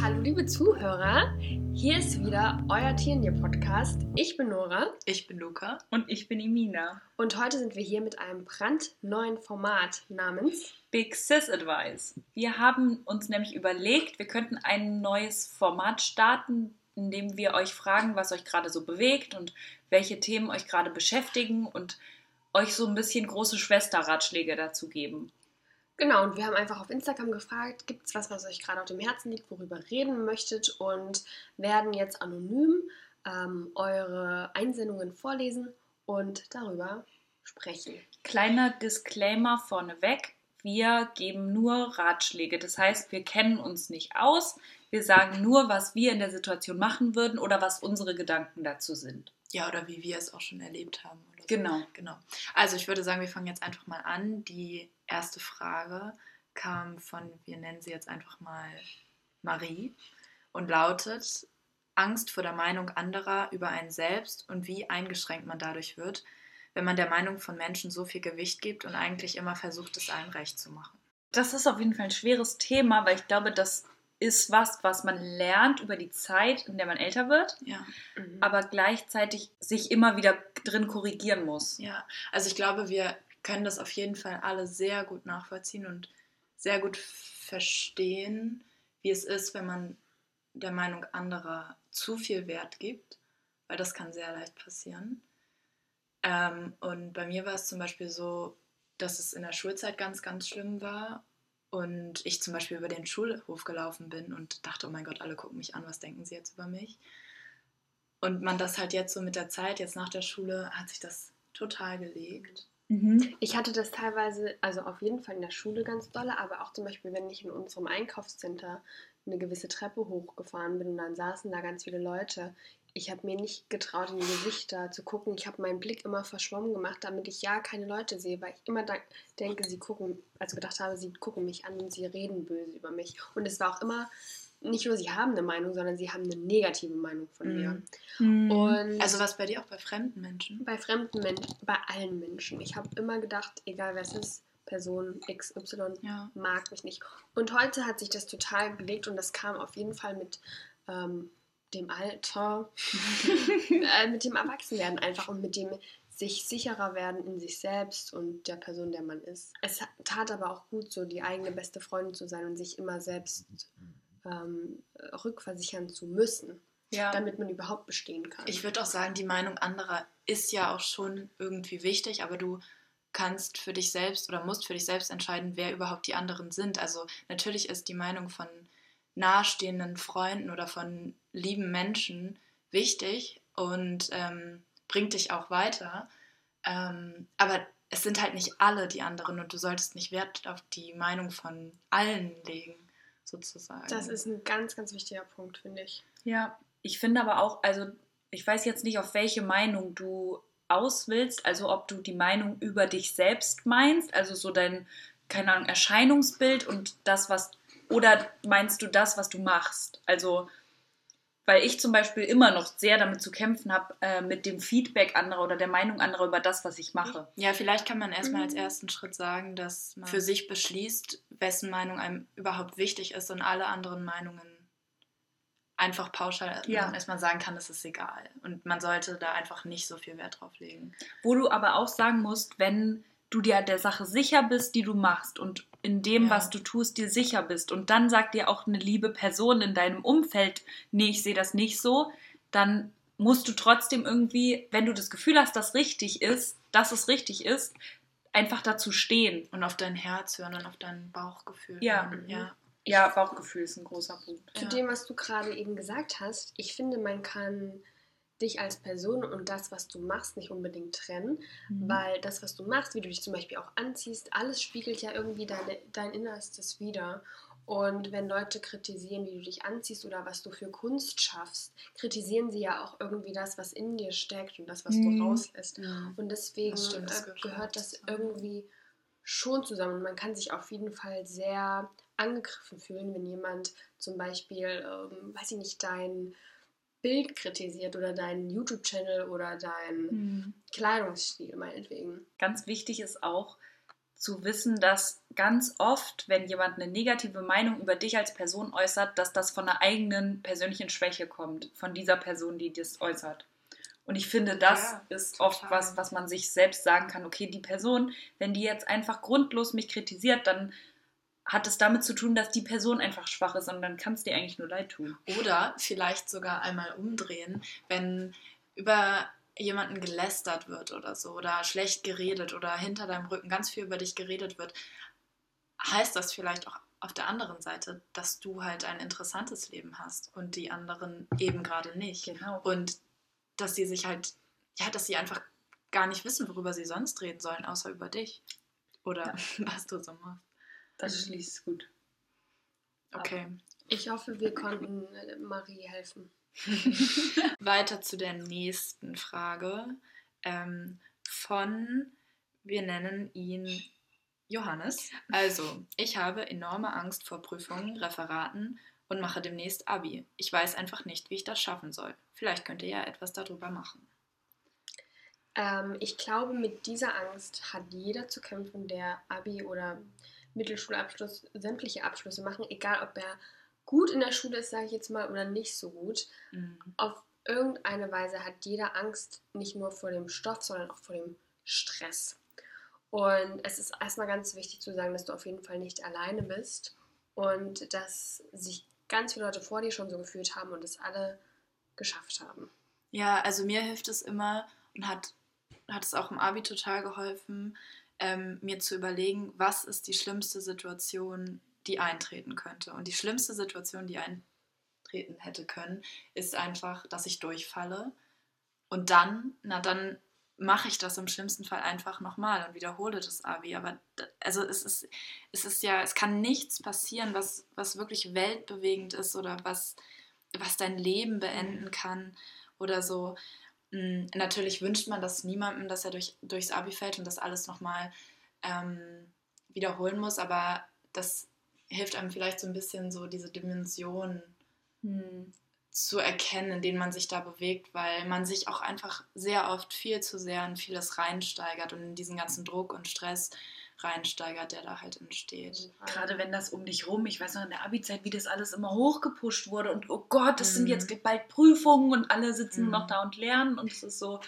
Hallo liebe Zuhörer, hier ist wieder euer Tierendier-Podcast. Ich bin Nora Ich bin Luca. Und ich bin Imina. und heute sind wir hier mit einem brandneuen Format namens Big Sis Advice. Wir haben uns nämlich überlegt, wir könnten ein neues Format starten, in dem wir euch fragen, was euch gerade so bewegt und welche Themen euch gerade beschäftigen und euch so ein bisschen große Schwester-Ratschläge dazu geben. Genau, und wir haben einfach auf Instagram gefragt, gibt es was, was euch gerade auf dem Herzen liegt, worüber reden möchtet und werden jetzt anonym ähm, eure Einsendungen vorlesen und darüber sprechen. Kleiner Disclaimer vorneweg. Wir geben nur Ratschläge. Das heißt, wir kennen uns nicht aus. Wir sagen nur, was wir in der Situation machen würden oder was unsere Gedanken dazu sind. Ja, oder wie wir es auch schon erlebt haben. Oder so. Genau. Genau. Also ich würde sagen, wir fangen jetzt einfach mal an. Die erste Frage kam von, wir nennen sie jetzt einfach mal Marie und lautet, Angst vor der Meinung anderer über einen selbst und wie eingeschränkt man dadurch wird, wenn man der Meinung von Menschen so viel Gewicht gibt und eigentlich immer versucht, es allen recht zu machen. Das ist auf jeden Fall ein schweres Thema, weil ich glaube, das ist was, was man lernt über die Zeit, in der man älter wird, Ja. Mhm. aber gleichzeitig sich immer wieder drin korrigieren muss. Ja, also ich glaube, wir können das auf jeden Fall alle sehr gut nachvollziehen und sehr gut verstehen, wie es ist, wenn man der Meinung anderer zu viel Wert gibt, weil das kann sehr leicht passieren. Ähm, und bei mir war es zum Beispiel so, dass es in der Schulzeit ganz, ganz schlimm war und ich zum Beispiel über den Schulhof gelaufen bin und dachte, oh mein Gott, alle gucken mich an, was denken sie jetzt über mich? Und man das halt jetzt so mit der Zeit, jetzt nach der Schule, hat sich das total gelegt. Mhm. Ich hatte das teilweise, also auf jeden Fall in der Schule ganz dolle, aber auch zum Beispiel, wenn ich in unserem Einkaufscenter eine gewisse Treppe hochgefahren bin und dann saßen da ganz viele Leute. Ich habe mir nicht getraut, in die Gesichter zu gucken. Ich habe meinen Blick immer verschwommen gemacht, damit ich ja keine Leute sehe, weil ich immer denke, sie gucken, also gedacht habe, sie gucken mich an und sie reden böse über mich. Und es war auch immer nicht nur, sie haben eine Meinung, sondern sie haben eine negative Meinung von mir. Mhm. Und Also was bei dir auch bei fremden Menschen? bei fremden Menschen, bei allen Menschen. Ich habe immer gedacht, egal wer es ist, Person XY Ja. mag mich nicht. Und heute hat sich das total gelegt und das kam auf jeden Fall mit ähm, dem Alter, äh, mit dem Erwachsenwerden einfach und mit dem sich sicherer werden in sich selbst und der Person, der man ist. Es tat aber auch gut, so die eigene beste Freundin zu sein und sich immer selbst ähm, rückversichern zu müssen, ja. damit man überhaupt bestehen kann. Ich würde auch sagen, die Meinung anderer ist ja auch schon irgendwie wichtig, aber du kannst für dich selbst oder musst für dich selbst entscheiden, wer überhaupt die anderen sind. Also natürlich ist die Meinung von nahestehenden Freunden oder von lieben Menschen wichtig und ähm, bringt dich auch weiter. Ähm, aber es sind halt nicht alle die anderen und du solltest nicht Wert auf die Meinung von allen legen, sozusagen. Das ist ein ganz, ganz wichtiger Punkt, finde ich. Ja, ich finde aber auch, also ich weiß jetzt nicht, auf welche Meinung du aus willst, also ob du die Meinung über dich selbst meinst, also so dein, keine Ahnung, Erscheinungsbild und das, was, oder meinst du das, was du machst? Also, weil ich zum Beispiel immer noch sehr damit zu kämpfen habe, äh, mit dem Feedback anderer oder der Meinung anderer über das, was ich mache. Ja, vielleicht kann man erstmal als Mhm. ersten Schritt sagen, dass man für sich beschließt, wessen Meinung einem überhaupt wichtig ist und alle anderen Meinungen einfach pauschal Ja. erstmal sagen kann, es ist egal. Und man sollte da einfach nicht so viel Wert drauf legen. Wo du aber auch sagen musst, wenn du dir der Sache sicher bist, die du machst und in dem, Ja. was du tust, dir sicher bist und dann sagt dir auch eine liebe Person in deinem Umfeld, nee, ich sehe das nicht so, dann musst du trotzdem irgendwie, wenn du das Gefühl hast, dass richtig ist, dass es richtig ist, einfach dazu stehen. Und auf dein Herz hören und auf dein Bauchgefühl Ja. hören. Ja. Ja, Bauchgefühl ist ein großer Punkt. Zu Ja. dem, was du gerade eben gesagt hast, ich finde, man kann dich als Person und das, was du machst, nicht unbedingt trennen, Mhm. weil das, was du machst, wie du dich zum Beispiel auch anziehst, alles spiegelt ja irgendwie deine, dein Innerstes wider. Und wenn Leute kritisieren, wie du dich anziehst oder was du für Kunst schaffst, kritisieren sie ja auch irgendwie das, was in dir steckt und das, was Mhm. du rauslässt. Und deswegen Das stimmt, das äh, gehört das zusammen. irgendwie schon zusammen. Und man kann sich auf jeden Fall sehr angegriffen fühlen, wenn jemand zum Beispiel, ähm, weiß ich nicht, dein Bild kritisiert oder deinen YouTube-Channel oder deinen Mhm. Kleidungsstil meinetwegen. Ganz wichtig ist auch zu wissen, dass ganz oft, wenn jemand eine negative Meinung über dich als Person äußert, dass das von einer eigenen persönlichen Schwäche kommt, von dieser Person, die das äußert. Und ich finde, das Ja, ist total. oft was, was man sich selbst sagen kann, okay, die Person, wenn die jetzt einfach grundlos mich kritisiert, dann hat es damit zu tun, dass die Person einfach schwach ist und dann kann es dir eigentlich nur leid tun. Oder vielleicht sogar einmal umdrehen, wenn über jemanden gelästert wird oder so oder schlecht geredet oder hinter deinem Rücken ganz viel über dich geredet wird, heißt das vielleicht auch auf der anderen Seite, dass du halt ein interessantes Leben hast und die anderen eben gerade nicht. Genau. Und dass sie sich halt, ja, dass sie einfach gar nicht wissen, worüber sie sonst reden sollen, außer über dich. Oder was du so machst. Das schließt gut. Okay. Ich hoffe, wir konnten äh, Marie helfen. Weiter zu der nächsten Frage ähm, von, wir nennen ihn Johannes. Also, ich habe enorme Angst vor Prüfungen, Referaten und mache demnächst Abi. Ich weiß einfach nicht, wie ich das schaffen soll. Vielleicht könnt ihr ja etwas darüber machen. Ähm, ich glaube, mit dieser Angst hat jeder zu kämpfen, der Abi oder Mittelschulabschluss, sämtliche Abschlüsse machen, egal ob er gut in der Schule ist, sage ich jetzt mal, oder nicht so gut. Mhm. Auf irgendeine Weise hat jeder Angst nicht nur vor dem Stoff, sondern auch vor dem Stress. Und es ist erstmal ganz wichtig zu sagen, dass du auf jeden Fall nicht alleine bist und dass sich ganz viele Leute vor dir schon so gefühlt haben und es alle geschafft haben. Ja, also mir hilft es immer und hat, hat es auch im Abi total geholfen, ähm, mir zu überlegen, was ist die schlimmste Situation, die eintreten könnte. Und die schlimmste Situation, die eintreten hätte können, ist einfach, dass ich durchfalle. Und dann, na dann mache ich das im schlimmsten Fall einfach nochmal und wiederhole das Abi. Aber also es ist, es ist ja, es kann nichts passieren, was, was wirklich weltbewegend ist oder was, was dein Leben beenden kann oder so. Mm, Natürlich wünscht man das niemandem, dass er durch, durchs Abi fällt und das alles nochmal ähm, wiederholen muss, aber das hilft einem vielleicht so ein bisschen so diese Dimension Hm. zu erkennen, in denen man sich da bewegt, weil man sich auch einfach sehr oft viel zu sehr in vieles reinsteigert und in diesen ganzen Druck und Stress reinsteigert, der da halt entsteht. Gerade wenn das um dich rum, ich weiß noch in der Abi-Zeit, wie das alles immer hochgepusht wurde und oh Gott, das sind Mhm. jetzt bald Prüfungen und alle sitzen Mhm. noch da und lernen und es ist so,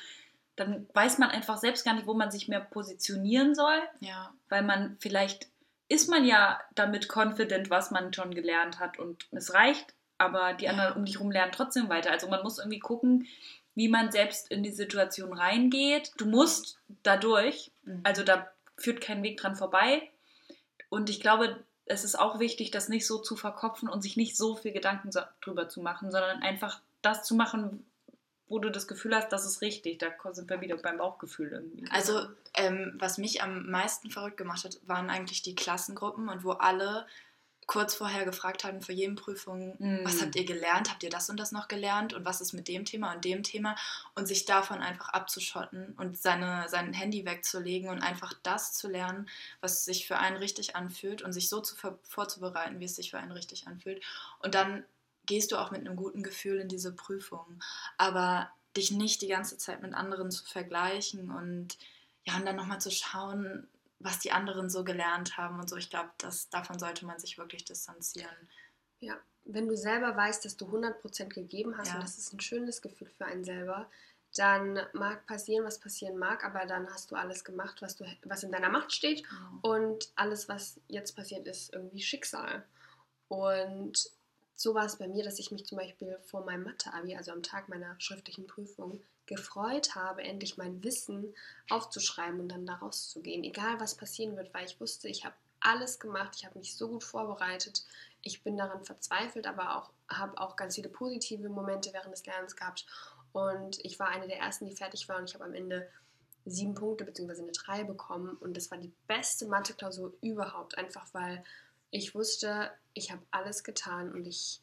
dann weiß man einfach selbst gar nicht, wo man sich mehr positionieren soll, Ja, weil man vielleicht ist man ja damit confident, was man schon gelernt hat und es reicht, aber die Ja. anderen um dich rum lernen trotzdem weiter. Also man muss irgendwie gucken, wie man selbst in die Situation reingeht. Du musst dadurch, Mhm. also da führt kein Weg dran vorbei. Und ich glaube, es ist auch wichtig, das nicht so zu verkopfen und sich nicht so viel Gedanken drüber zu machen, sondern einfach das zu machen, wo du das Gefühl hast, das ist richtig. Da sind wir wieder beim Bauchgefühl irgendwie. Also, ähm, was mich am meisten verrückt gemacht hat, waren eigentlich die Klassengruppen und wo alle kurz vorher gefragt haben vor jedem Prüfung, Mm. was habt ihr gelernt? Habt ihr das und das noch gelernt? Und was ist mit dem Thema und dem Thema? Und sich davon einfach abzuschotten und seine, sein Handy wegzulegen und einfach das zu lernen, was sich für einen richtig anfühlt und sich so zu vorzubereiten, wie es sich für einen richtig anfühlt. Und dann gehst du auch mit einem guten Gefühl in diese Prüfung. Aber dich nicht die ganze Zeit mit anderen zu vergleichen und ja, und dann nochmal zu schauen, was die anderen so gelernt haben und so. Ich glaube, dass davon sollte man sich wirklich distanzieren. Ja, wenn du selber weißt, dass du 100% gegeben hast Ja. und das ist ein schönes Gefühl für einen selber, dann mag passieren, was passieren mag, aber dann hast du alles gemacht, was, du, was in deiner Macht steht und alles, was jetzt passiert, ist irgendwie Schicksal. Und so war es bei mir, dass ich mich zum Beispiel vor meinem Mathe-Abi, also am Tag meiner schriftlichen Prüfung, gefreut habe, endlich mein Wissen aufzuschreiben und dann da rauszugehen. Egal was passieren wird, weil ich wusste, ich habe alles gemacht, ich habe mich so gut vorbereitet. Ich bin daran verzweifelt, aber auch habe auch ganz viele positive Momente während des Lernens gehabt. Und ich war eine der ersten, die fertig war und ich habe am Ende sieben Punkte bzw. eine drei bekommen. Und das war die beste Mathe-Klausur überhaupt, einfach weil ich wusste, ich habe alles getan und ich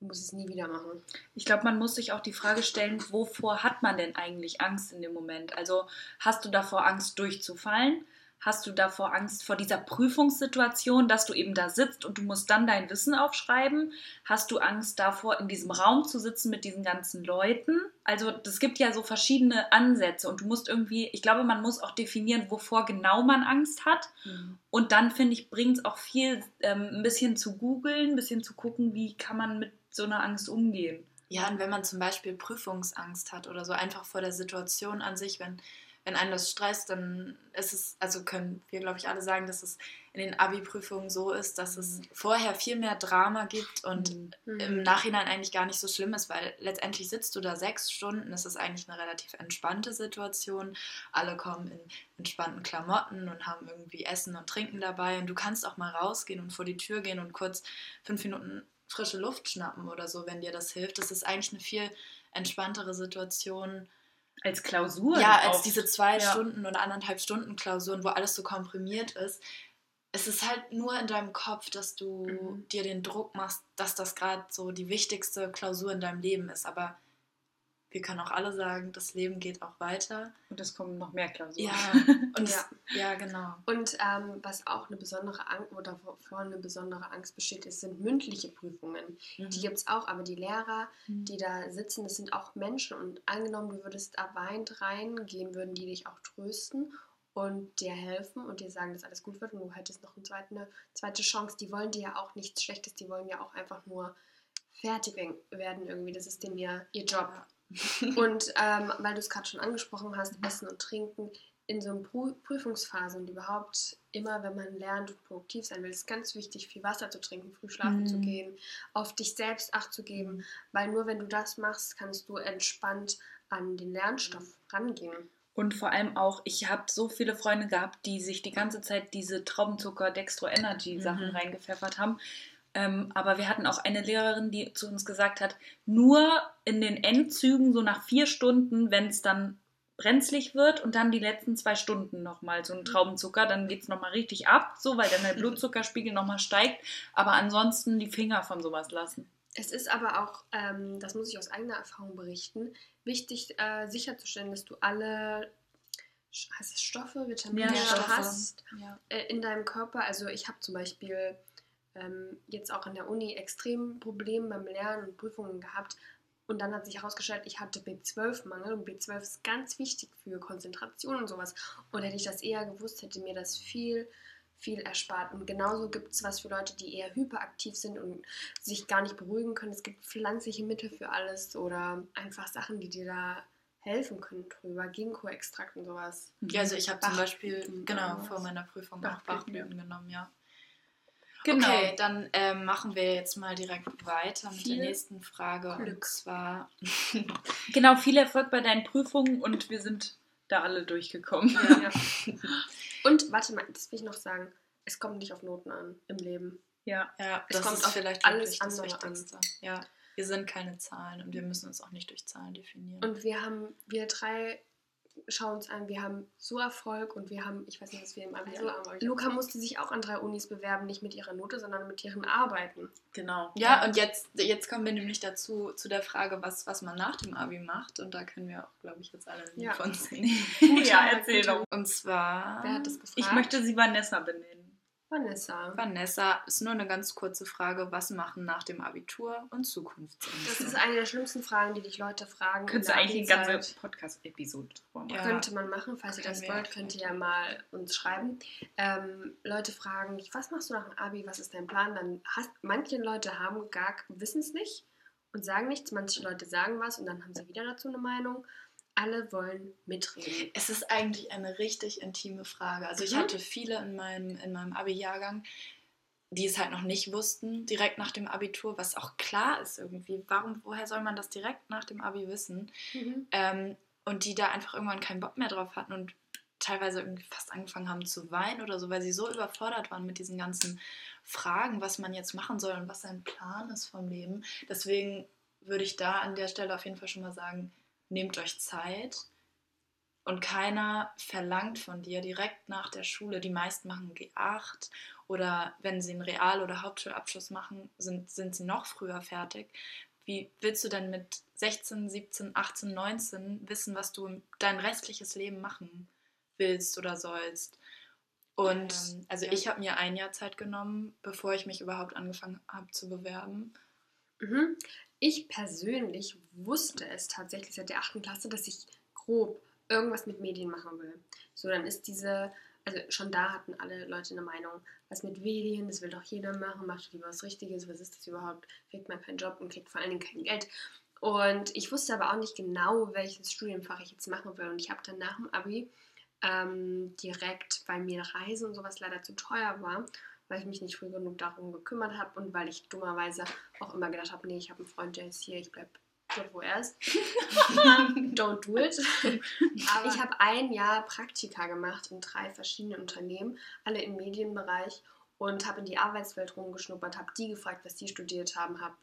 muss es nie wieder machen. Ich glaube, man muss sich auch die Frage stellen, wovor hat man denn eigentlich Angst in dem Moment? Also hast du davor Angst durchzufallen? Hast du davor Angst vor dieser Prüfungssituation, dass du eben da sitzt und du musst dann dein Wissen aufschreiben? Hast du Angst davor, in diesem Raum zu sitzen mit diesen ganzen Leuten? Also es gibt ja so verschiedene Ansätze und du musst irgendwie, ich glaube, man muss auch definieren, wovor genau man Angst hat. Mhm. Und dann finde ich, bringt es auch viel, ähm, ein bisschen zu googeln, ein bisschen zu gucken, wie kann man mit so einer Angst umgehen. Ja, und wenn man zum Beispiel Prüfungsangst hat oder so, einfach vor der Situation an sich, wenn wenn einen das stresst, dann ist es, also können wir, glaube ich, alle sagen, dass es in den Abi-Prüfungen so ist, dass es mhm. vorher viel mehr Drama gibt und mhm. im Nachhinein eigentlich gar nicht so schlimm ist, weil letztendlich sitzt du da sechs Stunden, es ist eigentlich eine relativ entspannte Situation. Alle kommen in entspannten Klamotten und haben irgendwie Essen und Trinken dabei und du kannst auch mal rausgehen und vor die Tür gehen und kurz fünf Minuten frische Luft schnappen oder so, wenn dir das hilft. Das ist eigentlich eine viel entspanntere Situation als Klausur. Ja, als diese zwei ja. Stunden oder anderthalb Stunden Klausuren, wo alles so komprimiert ist. Es ist halt nur in deinem Kopf, dass du mhm. dir den Druck machst, dass das gerade so die wichtigste Klausur in deinem Leben ist. Aber wir können auch alle sagen, das Leben geht auch weiter. Und es kommen noch mehr Klausuren. Ja, und ja. ja genau. Und ähm, was auch eine besondere Angst oder wovor eine besondere Angst besteht, ist, sind mündliche Prüfungen. Mhm. Die gibt es auch, aber die Lehrer, mhm. die da sitzen, das sind auch Menschen. Und angenommen, du würdest da weint reingehen, würden die dich auch trösten und dir helfen und dir sagen, dass alles gut wird und du hättest noch eine zweite, eine zweite Chance. Die wollen dir ja auch nichts Schlechtes, die wollen ja auch einfach nur fertig werden irgendwie. Das ist dem ja ihr Job. Ja. und ähm, weil du es gerade schon angesprochen hast, Essen und Trinken in so einer Prüfungsphase und überhaupt immer, wenn man lernt und produktiv sein will, ist ganz wichtig, viel Wasser zu trinken, früh schlafen mhm. zu gehen, auf dich selbst Acht zu geben, weil nur wenn du das machst, kannst du entspannt an den Lernstoff rangehen. Und vor allem auch, ich habe so viele Freunde gehabt, die sich die ganze Zeit diese Traubenzucker, Dextro Energy Sachen mhm. reingepfeffert haben ähm, aber wir hatten auch eine Lehrerin, die zu uns gesagt hat, nur in den Endzügen, so nach vier Stunden, wenn es dann brenzlig wird und dann die letzten zwei Stunden nochmal so ein mhm. Traubenzucker, dann geht es nochmal richtig ab, so weil dann der Blutzuckerspiegel nochmal steigt. Aber ansonsten die Finger von sowas lassen. Es ist aber auch, ähm, das muss ich aus eigener Erfahrung berichten, wichtig äh, sicherzustellen, dass du alle heißt es Stoffe, Vitamine ja, hast ja. Äh, in deinem Körper. Also ich habe zum Beispiel ähm, jetzt auch in der Uni extrem Probleme beim Lernen und Prüfungen gehabt. Und dann hat sich herausgestellt, ich hatte B12-Mangel und B12 ist ganz wichtig für Konzentration und sowas. Und hätte ich das eher gewusst, hätte mir das viel, viel erspart. Und genauso gibt es was für Leute, die eher hyperaktiv sind und sich gar nicht beruhigen können. Es gibt pflanzliche Mittel für alles oder einfach Sachen, die dir da helfen können drüber. Ginkgo-Extrakt und sowas. Ja, also ich habe zum Beispiel genau vor meiner Prüfung auch Bachblüten genommen, ja. Genau. Okay, dann ähm, machen wir jetzt mal direkt weiter mit Viel der nächsten Frage. Glück. Und zwar. genau, viel Erfolg bei deinen Prüfungen und wir sind da alle durchgekommen. Ja, und warte mal, das will ich noch sagen. Es kommt nicht auf Noten an im Leben. Ja, ja es kommt auf vielleicht alles das Wichtigste. An. Ja, wir sind keine Zahlen und wir müssen uns auch nicht durch Zahlen definieren. Und wir haben, wir drei schauen uns an, wir haben so Erfolg und wir haben, ich weiß nicht, was wir im Abi so haben. Luca musste sich auch an drei Unis bewerben, nicht mit ihrer Note, sondern mit ihren Arbeiten. Genau. Ja, und jetzt, jetzt kommen wir nämlich dazu, zu der Frage, was, was man nach dem Abi macht. Und da können wir auch, glaube ich, jetzt alle ja. von sehen. ja, erzähl doch. Und zwar. Wer hat das gefragt? Ich möchte sie Vanessa benennen. Vanessa. Vanessa, ist nur eine ganz kurze Frage. Was machen nach dem Abitur und Zukunftsängste? Das ist eine der schlimmsten Fragen, die dich Leute fragen. Könntest du eigentlich eine ganze Podcast-Episode machen? Ja. Könnte man machen. Falls ihr das wollt, könnt ihr ja mal uns schreiben. Ähm, Leute fragen dich, was machst du nach dem Abi? Was ist dein Plan? Dann hast, manche Leute haben gar, wissen es nicht und sagen nichts. Manche Leute sagen was und dann haben sie wieder dazu eine Meinung alle wollen mitreden. Es ist eigentlich eine richtig intime Frage. Also ich mhm. hatte viele in meinem, in meinem Abi-Jahrgang, die es halt noch nicht wussten, direkt nach dem Abitur, was auch klar ist irgendwie. Warum, woher soll man das direkt nach dem Abi wissen? Mhm. Ähm, und die da einfach irgendwann keinen Bock mehr drauf hatten und teilweise irgendwie fast angefangen haben zu weinen oder so, weil sie so überfordert waren mit diesen ganzen Fragen, was man jetzt machen soll und was sein Plan ist vom Leben. Deswegen würde ich da an der Stelle auf jeden Fall schon mal sagen, nehmt euch Zeit und keiner verlangt von dir direkt nach der Schule. Die meisten machen G8 oder wenn sie einen Real- oder Hauptschulabschluss machen, sind, sind sie noch früher fertig. Wie willst du denn mit 16, 17, 18, 19 wissen, was du dein restliches Leben machen willst oder sollst? Und ähm, also ja. ich habe mir ein Jahr Zeit genommen, bevor ich mich überhaupt angefangen habe zu bewerben. Mhm. Ich persönlich wusste es tatsächlich seit der 8. Klasse, dass ich grob irgendwas mit Medien machen will. So, dann ist diese, also schon da hatten alle Leute eine Meinung, was mit Medien, das will doch jeder machen, macht lieber was Richtiges, was ist das überhaupt, kriegt man keinen Job und kriegt vor allen Dingen kein Geld. Und ich wusste aber auch nicht genau, welches Studienfach ich jetzt machen will. Und ich habe dann nach dem Abi ähm, direkt, weil mir Reise und sowas leider zu teuer war, weil ich mich nicht früh genug darum gekümmert habe und weil ich dummerweise auch immer gedacht habe, nee, ich habe einen Freund, der ist hier, ich bleibe dort, wo er ist. Don't do it. Aber ich habe ein Jahr Praktika gemacht in drei verschiedenen Unternehmen, alle im Medienbereich und habe in die Arbeitswelt rumgeschnuppert, habe die gefragt, was die studiert haben, habe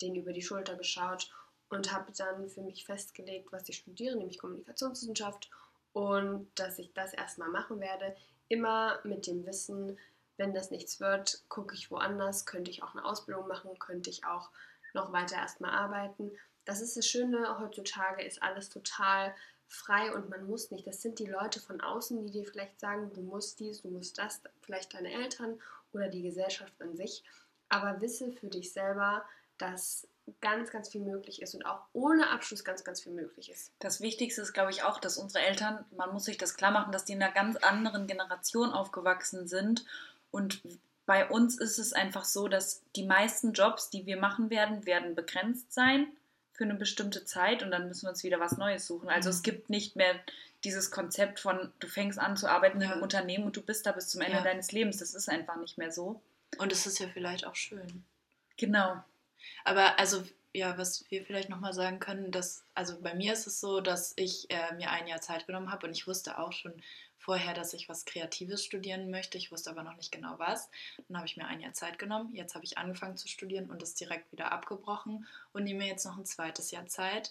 denen über die Schulter geschaut und habe dann für mich festgelegt, was ich studiere, nämlich Kommunikationswissenschaft und dass ich das erstmal machen werde, immer mit dem Wissen, wenn das nichts wird, gucke ich woanders, könnte ich auch eine Ausbildung machen, könnte ich auch noch weiter erstmal arbeiten. Das ist das Schöne, heutzutage ist alles total frei und man muss nicht. Das sind die Leute von außen, die dir vielleicht sagen, du musst dies, du musst das, vielleicht deine Eltern oder die Gesellschaft an sich. Aber wisse für dich selber, dass ganz, ganz viel möglich ist und auch ohne Abschluss ganz, ganz viel möglich ist. Das Wichtigste ist, glaube ich, auch, dass unsere Eltern, man muss sich das klar machen, dass die in einer ganz anderen Generation aufgewachsen sind. Und bei uns ist es einfach so, dass die meisten Jobs, die wir machen werden, werden begrenzt sein für eine bestimmte Zeit und dann müssen wir uns wieder was Neues suchen. Also mhm. es gibt nicht mehr dieses Konzept von, du fängst an zu arbeiten ja. in einem Unternehmen und du bist da bis zum Ende ja. deines Lebens. Das ist einfach nicht mehr so. Und es ist ja vielleicht auch schön. Genau. Aber also, ja, was wir vielleicht nochmal sagen können, dass, also bei mir ist es so, dass ich äh, mir ein Jahr Zeit genommen habe und ich wusste auch schon vorher, dass ich was Kreatives studieren möchte. Ich wusste aber noch nicht genau was. Dann habe ich mir ein Jahr Zeit genommen. Jetzt habe ich angefangen zu studieren und es direkt wieder abgebrochen und nehme mir jetzt noch ein zweites Jahr Zeit,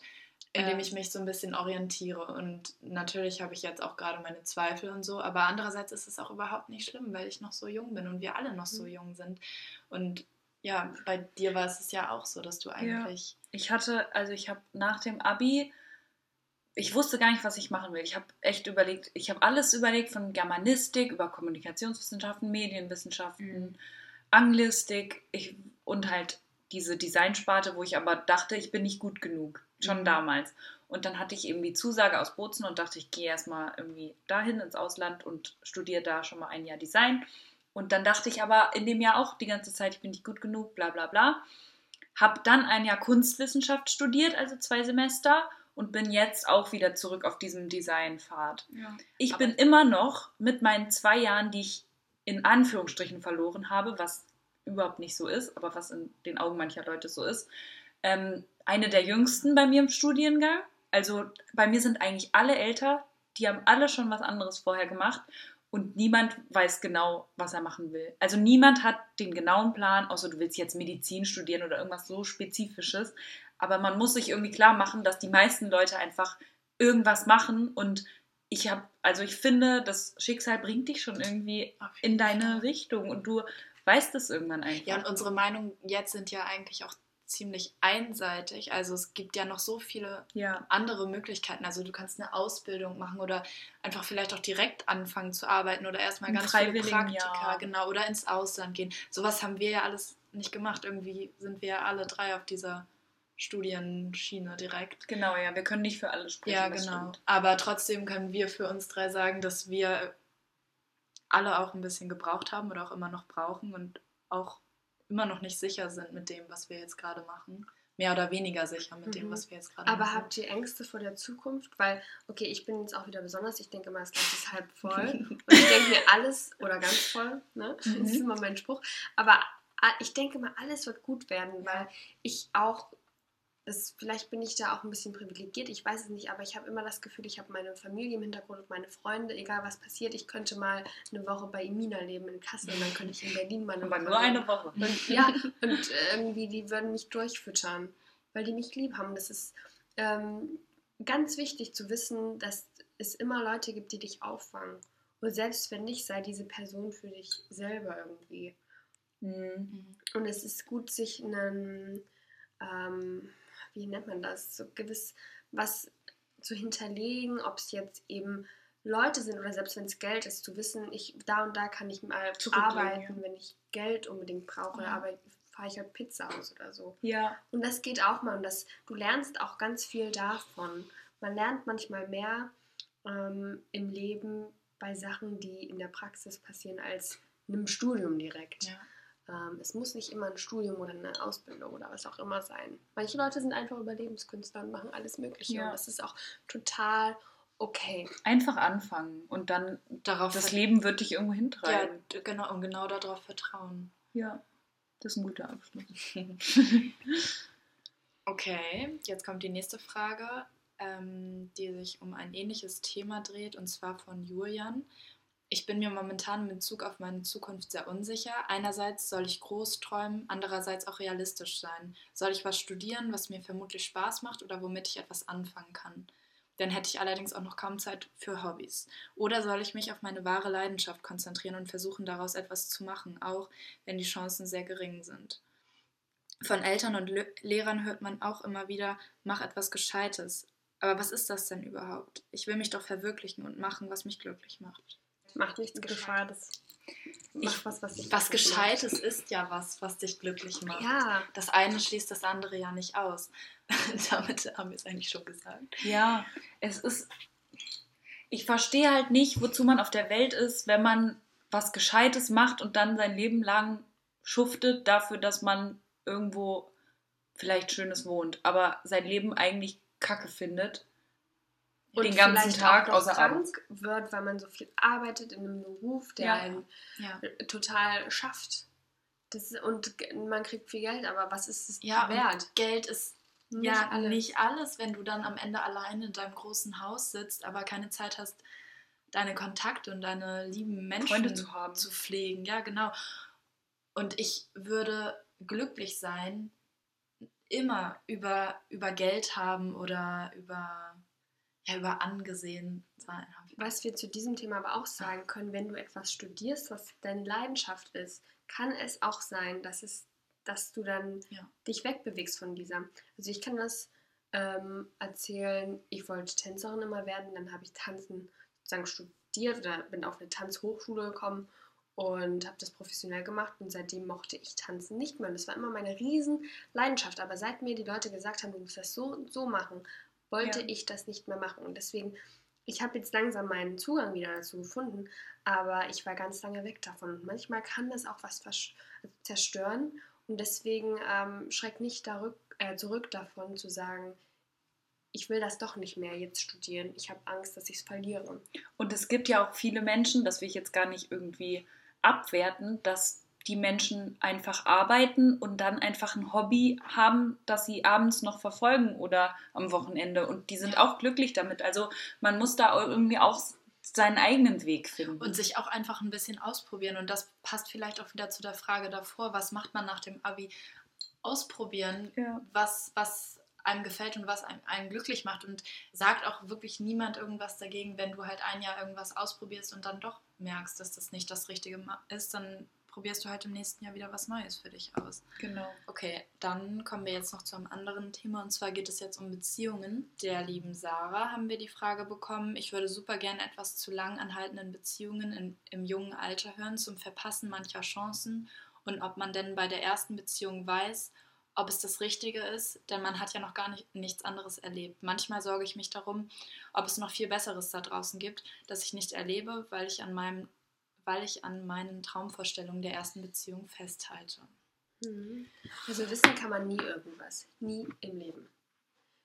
in dem ich mich so ein bisschen orientiere. Und natürlich habe ich jetzt auch gerade meine Zweifel und so, aber andererseits ist es auch überhaupt nicht schlimm, weil ich noch so jung bin und wir alle noch so mhm. jung sind. Und ja, bei dir war es ja auch so, dass du eigentlich. Ja. Ich hatte, also ich habe nach dem Abi, ich wusste gar nicht, was ich machen will. Ich habe echt überlegt, ich habe alles überlegt von Germanistik über Kommunikationswissenschaften, Medienwissenschaften, mhm. Anglistik ich, und halt diese Designsparte, wo ich aber dachte, ich bin nicht gut genug. Schon mhm. damals. Und dann hatte ich eben die Zusage aus Bozen und dachte, ich gehe erstmal irgendwie dahin ins Ausland und studiere da schon mal ein Jahr Design. Und dann dachte ich aber in dem Jahr auch die ganze Zeit, ich bin nicht gut genug, bla bla bla. Habe dann ein Jahr Kunstwissenschaft studiert, also zwei Semester, und bin jetzt auch wieder zurück auf diesem Designpfad. Ja, ich bin immer noch mit meinen zwei Jahren, die ich in Anführungsstrichen verloren habe, was überhaupt nicht so ist, aber was in den Augen mancher Leute so ist, ähm, eine der jüngsten bei mir im Studiengang. Also bei mir sind eigentlich alle älter, die haben alle schon was anderes vorher gemacht und niemand weiß genau, was er machen will. Also niemand hat den genauen Plan, außer du willst jetzt Medizin studieren oder irgendwas so Spezifisches. Aber man muss sich irgendwie klar machen, dass die meisten Leute einfach irgendwas machen und ich habe, also ich finde, das Schicksal bringt dich schon irgendwie in deine Richtung und du weißt es irgendwann einfach. Ja, und unsere Meinungen jetzt sind ja eigentlich auch ziemlich einseitig. Also es gibt ja noch so viele ja. andere Möglichkeiten. Also du kannst eine Ausbildung machen oder einfach vielleicht auch direkt anfangen zu arbeiten oder erstmal ganz viele Praktika, ja. genau, oder ins Ausland gehen. Sowas haben wir ja alles nicht gemacht. Irgendwie sind wir ja alle drei auf dieser Studienschiene direkt. Genau, ja, wir können nicht für alle sprechen. Ja, genau. Aber trotzdem können wir für uns drei sagen, dass wir alle auch ein bisschen gebraucht haben oder auch immer noch brauchen und auch immer noch nicht sicher sind mit dem, was wir jetzt gerade machen. Mehr oder weniger sicher mit mhm. dem, was wir jetzt gerade machen. Aber habt ihr Ängste vor der Zukunft? Weil, okay, ich bin jetzt auch wieder besonders, ich denke immer, das Glas ist halb voll. und ich denke mir alles, oder ganz voll, ne? Das ist mhm. immer mein Spruch. Aber ah, ich denke mal, alles wird gut werden, weil ich auch das, vielleicht bin ich da auch ein bisschen privilegiert, ich weiß es nicht, aber ich habe immer das Gefühl, ich habe meine Familie im Hintergrund und meine Freunde, egal was passiert, ich könnte mal eine Woche bei Emina leben in Kassel und dann könnte ich in Berlin mal eine aber Woche. nur eine Woche. Und, ja, und irgendwie, die würden mich durchfüttern, weil die mich lieb haben. Das ist ähm, ganz wichtig zu wissen, dass es immer Leute gibt, die dich auffangen. Und selbst wenn nicht, sei diese Person für dich selber irgendwie. Mhm. Und es ist gut, sich einen. Ähm, wie nennt man das, so gewiss was zu hinterlegen, ob es jetzt eben Leute sind oder selbst wenn es Geld ist, zu wissen, ich da und da kann ich mal arbeiten, wenn ich Geld unbedingt brauche, Ja. aber fahre ich halt Pizza aus oder so. Ja. Und das geht auch mal und das, du lernst auch ganz viel davon. Man lernt manchmal mehr ähm, im Leben bei Sachen, die in der Praxis passieren, als in einem Studium direkt. Ja. Ähm, es muss nicht immer ein Studium oder eine Ausbildung oder was auch immer sein. Manche Leute sind einfach Überlebenskünstler und machen alles Mögliche. Ja. Und das ist auch total okay. Einfach anfangen und dann Darauf das Leben wird dich irgendwo Ja, hintreiben. d- genau, und genau darauf vertrauen. Ja. Das ist ein guter Abschluss. Okay, jetzt kommt die nächste Frage, ähm, die sich um ein ähnliches Thema dreht, und zwar von Julian. Ich bin mir momentan in Bezug auf meine Zukunft sehr unsicher. Einerseits soll ich groß träumen, andererseits auch realistisch sein. Soll ich was studieren, was mir vermutlich Spaß macht oder womit ich etwas anfangen kann? Dann hätte ich allerdings auch noch kaum Zeit für Hobbys. Oder soll ich mich auf meine wahre Leidenschaft konzentrieren und versuchen, daraus etwas zu machen, auch wenn die Chancen sehr gering sind? Von Eltern und Le Lehrern hört man auch immer wieder, mach etwas Gescheites. Aber was ist das denn überhaupt? Ich will mich doch verwirklichen und machen, was mich glücklich macht. Macht nichts Gescheites. Ich- was, was Was Gescheites ist ja was, was dich glücklich macht. macht. Ja, Das eine schließt das andere ja nicht aus. Damit haben wir es eigentlich schon gesagt. Ja, es ist. Ich verstehe halt nicht, wozu man auf der Welt ist, wenn man was Gescheites macht und dann sein Leben lang schuftet dafür, dass man irgendwo vielleicht Schönes wohnt, aber sein Leben eigentlich Kacke findet. Und den ganzen Tag außer krank abends. wird, weil man so viel arbeitet in einem Beruf, der Ja. einen Ja. total schafft. Das ist, und man kriegt viel Geld, aber was ist es Ja, wert? Geld ist Nicht ja alles. nicht alles, wenn du dann am Ende allein in deinem großen Haus sitzt, aber keine Zeit hast, deine Kontakte und deine lieben Menschen Freunde zu haben. zu pflegen. Ja, genau. Und ich würde glücklich sein, immer über, über Geld haben oder über, ja, über angesehen sein. Was wir zu diesem Thema aber auch sagen können, wenn du etwas studierst, was deine Leidenschaft ist, kann es auch sein, dass, es, dass du dann Ja. dich wegbewegst von dieser. Also ich kann das ähm, erzählen, ich wollte Tänzerin immer werden, dann habe ich Tanzen sozusagen studiert oder bin auf eine Tanzhochschule gekommen und habe das professionell gemacht und seitdem mochte ich Tanzen nicht mehr. Und das war immer meine riesen Leidenschaft. Aber seit mir die Leute gesagt haben, du musst das so und so machen, wollte Ja. ich das nicht mehr machen. Und deswegen, ich habe jetzt langsam meinen Zugang wieder dazu gefunden, aber ich war ganz lange weg davon. Und manchmal kann das auch was zerstören. Und deswegen ähm, schreck nicht darück, äh, zurück davon zu sagen, ich will das doch nicht mehr jetzt studieren. Ich habe Angst, dass ich es verliere. Und es gibt ja auch viele Menschen, das will ich jetzt gar nicht irgendwie abwerten, dass die Menschen einfach arbeiten und dann einfach ein Hobby haben, das sie abends noch verfolgen oder am Wochenende. Und die sind auch glücklich damit. Also man muss da irgendwie auch seinen eigenen Weg finden. Und sich auch einfach ein bisschen ausprobieren. Und das passt vielleicht auch wieder zu der Frage davor, was macht man nach dem Abi? Ausprobieren, Ja. was, was einem gefällt und was einem, einen glücklich macht. Und sagt auch wirklich niemand irgendwas dagegen, wenn du halt ein Jahr irgendwas ausprobierst und dann doch merkst, dass das nicht das Richtige ist, dann probierst du halt im nächsten Jahr wieder was Neues für dich aus. genau. Okay, dann kommen wir jetzt noch zu einem anderen Thema und zwar geht es jetzt um Beziehungen. Der lieben Sarah haben wir die Frage bekommen. Ich würde super gerne etwas zu lang anhaltenden Beziehungen in, im jungen Alter hören zum Verpassen mancher Chancen und ob man denn bei der ersten Beziehung weiß, ob es das Richtige ist, denn man hat ja noch gar nicht, nichts anderes erlebt. Manchmal sorge ich mich darum, ob es noch viel Besseres da draußen gibt, das ich nicht erlebe, weil ich an meinem weil ich an meinen Traumvorstellungen der ersten Beziehung festhalte. Also wissen kann man nie irgendwas. Nie im Leben.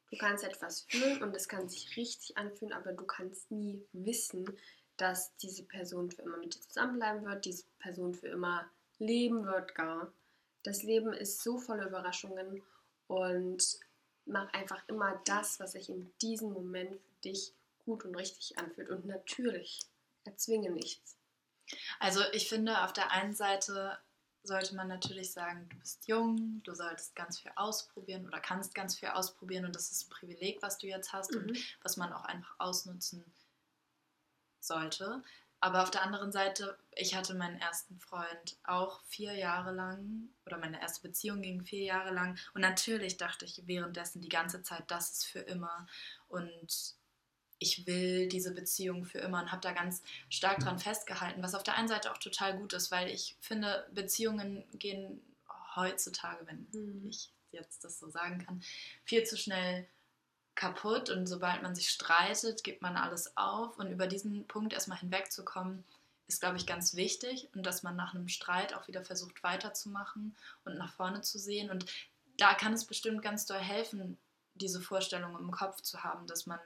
Du kannst etwas fühlen und es kann sich richtig anfühlen, aber du kannst nie wissen, dass diese Person für immer mit dir zusammenbleiben wird, diese Person für immer leben wird gar. Das Leben ist so voller Überraschungen und mach einfach immer das, was sich in diesem Moment für dich gut und richtig anfühlt. Und natürlich, erzwinge nichts. Also ich finde, auf der einen Seite sollte man natürlich sagen, du bist jung, du solltest ganz viel ausprobieren oder kannst ganz viel ausprobieren und das ist ein Privileg, was du jetzt hast und Mhm. was man auch einfach ausnutzen sollte. Aber auf der anderen Seite, ich hatte meinen ersten Freund auch vier Jahre lang oder meine erste Beziehung ging vier Jahre lang und natürlich dachte ich währenddessen die ganze Zeit, das ist für immer und ich will diese Beziehung für immer und habe da ganz stark dran festgehalten, was auf der einen Seite auch total gut ist, weil ich finde, Beziehungen gehen heutzutage, wenn Mhm. ich jetzt das so sagen kann, viel zu schnell kaputt und sobald man sich streitet, gibt man alles auf. Und über diesen Punkt erstmal hinwegzukommen, ist, glaube ich, ganz wichtig. Und dass man nach einem Streit auch wieder versucht weiterzumachen und nach vorne zu sehen. Und da kann es bestimmt ganz doll helfen, diese Vorstellung im Kopf zu haben, dass man,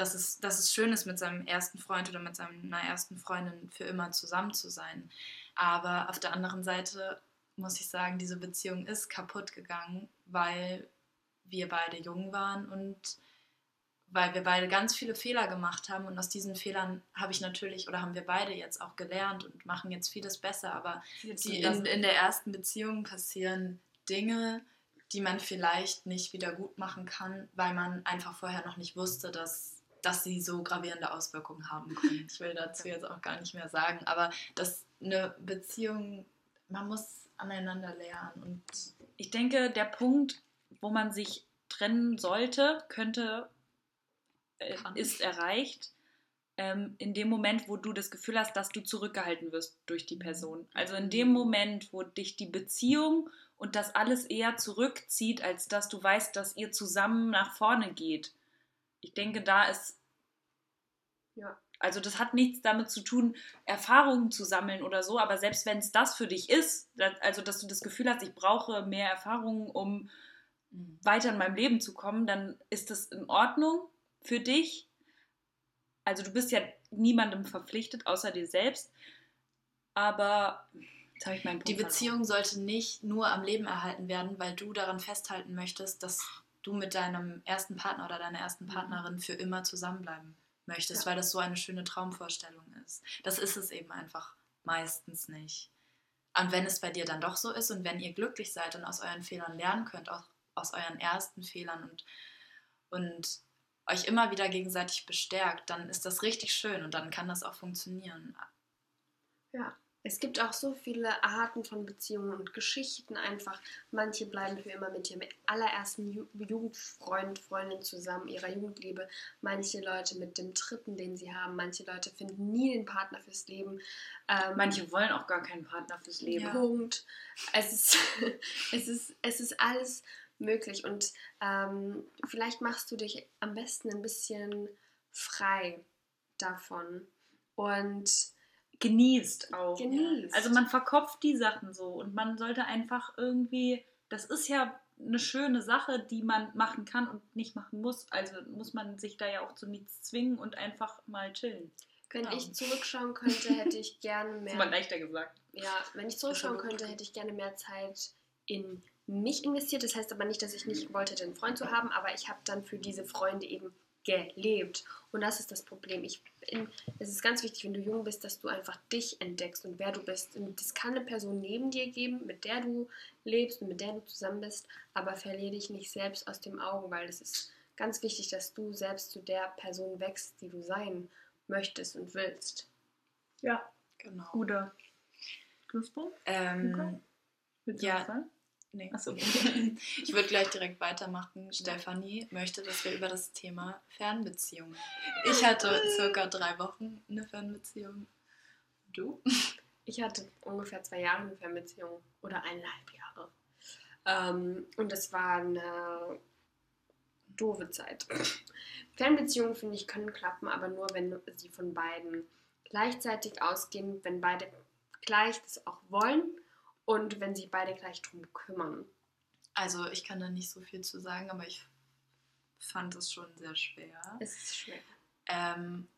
dass es, dass es schön ist, mit seinem ersten Freund oder mit seiner ersten Freundin für immer zusammen zu sein. Aber auf der anderen Seite muss ich sagen, diese Beziehung ist kaputt gegangen, weil wir beide jung waren und weil wir beide ganz viele Fehler gemacht haben und aus diesen Fehlern habe ich natürlich oder haben wir beide jetzt auch gelernt und machen jetzt vieles besser, aber die in, in der ersten Beziehung passieren Dinge, die man vielleicht nicht wieder gut machen kann, weil man einfach vorher noch nicht wusste, dass, dass sie so gravierende Auswirkungen haben können. Ich will dazu jetzt auch gar nicht mehr sagen, aber dass eine Beziehung, man muss aneinander lernen und ich denke, der Punkt, wo man sich trennen sollte, könnte, äh, ist erreicht. Ähm, in dem Moment, wo du das Gefühl hast, dass du zurückgehalten wirst durch die Person. Also in dem Moment, wo dich die Beziehung und das alles eher zurückzieht, als dass du weißt, dass ihr zusammen nach vorne geht. Ich denke, da ist. Ja. Also das hat nichts damit zu tun, Erfahrungen zu sammeln oder so, aber selbst wenn es das für dich ist, also dass du das Gefühl hast, ich brauche mehr Erfahrungen, um weiter in meinem Leben zu kommen, dann ist das in Ordnung für dich. Also du bist ja niemandem verpflichtet, außer dir selbst. Aber jetzt habe ich meinen Punkt Die verloren. Beziehung sollte nicht nur am Leben erhalten werden, weil du daran festhalten möchtest, dass du mit deinem ersten Partner oder deiner ersten Partnerin für immer zusammenbleiben möchtest, Ja. weil das so eine schöne Traumvorstellung ist. Das ist es eben einfach meistens nicht. Und wenn es bei dir dann doch so ist und wenn ihr glücklich seid und aus euren Fehlern lernen könnt, auch aus euren ersten Fehlern und, und euch immer wieder gegenseitig bestärkt, dann ist das richtig schön und dann kann das auch funktionieren. Ja, es gibt auch so viele Arten von Beziehungen und Geschichten einfach. Manche bleiben für immer mit ihrem allerersten Ju Jugendfreund, Freundin zusammen, ihrer Jugendliebe. Manche Leute mit dem dritten, den sie haben. Manche Leute finden nie den Partner fürs Leben. Ähm, Manche wollen auch gar keinen Partner fürs Leben. Ja. Punkt. Es ist, es ist, es ist alles möglich und ähm, vielleicht machst du dich am besten ein bisschen frei davon und Genießt auch. genießt. Also man verkopft die Sachen so und man sollte einfach irgendwie, das ist ja eine schöne Sache, die man machen kann und nicht machen muss. Also muss man sich da ja auch zu nichts zwingen und einfach mal chillen. Wenn Ja. ich zurückschauen könnte, hätte ich gerne Das ist mal mehr. leichter gesagt. Ja, wenn ich zurückschauen könnte, hätte ich gerne mehr Zeit in mich investiert. Das heißt aber nicht, dass ich nicht wollte, den Freund zu haben, aber ich habe dann für diese Freunde eben gelebt. Und das ist das Problem. Ich, in, es ist ganz wichtig, wenn du jung bist, dass du einfach dich entdeckst und wer du bist. Und das kann eine Person neben dir geben, mit der du lebst und mit der du zusammen bist, aber verliere dich nicht selbst aus dem Augen, weil es ist ganz wichtig, dass du selbst zu der Person wächst, die du sein möchtest und willst. Ja, Genau. guter Schlusspunkt. Ähm, Okay. Willst du Ja. was sagen? Nee. Achso. Ich würde gleich direkt weitermachen. Stefanie möchte, dass wir über das Thema Fernbeziehungen. Ich hatte circa drei Wochen eine Fernbeziehung. Du? Ich hatte ungefähr zwei Jahre eine Fernbeziehung oder eineinhalb Jahre. Ähm, und das war eine doofe Zeit. Fernbeziehungen, finde ich, können klappen, aber nur, wenn sie von beiden gleichzeitig ausgehen, wenn beide gleich das auch wollen und wenn sich beide gleich drum kümmern. Also ich kann da nicht so viel zu sagen, aber ich fand es schon sehr schwer. Es ist schwer. Ähm,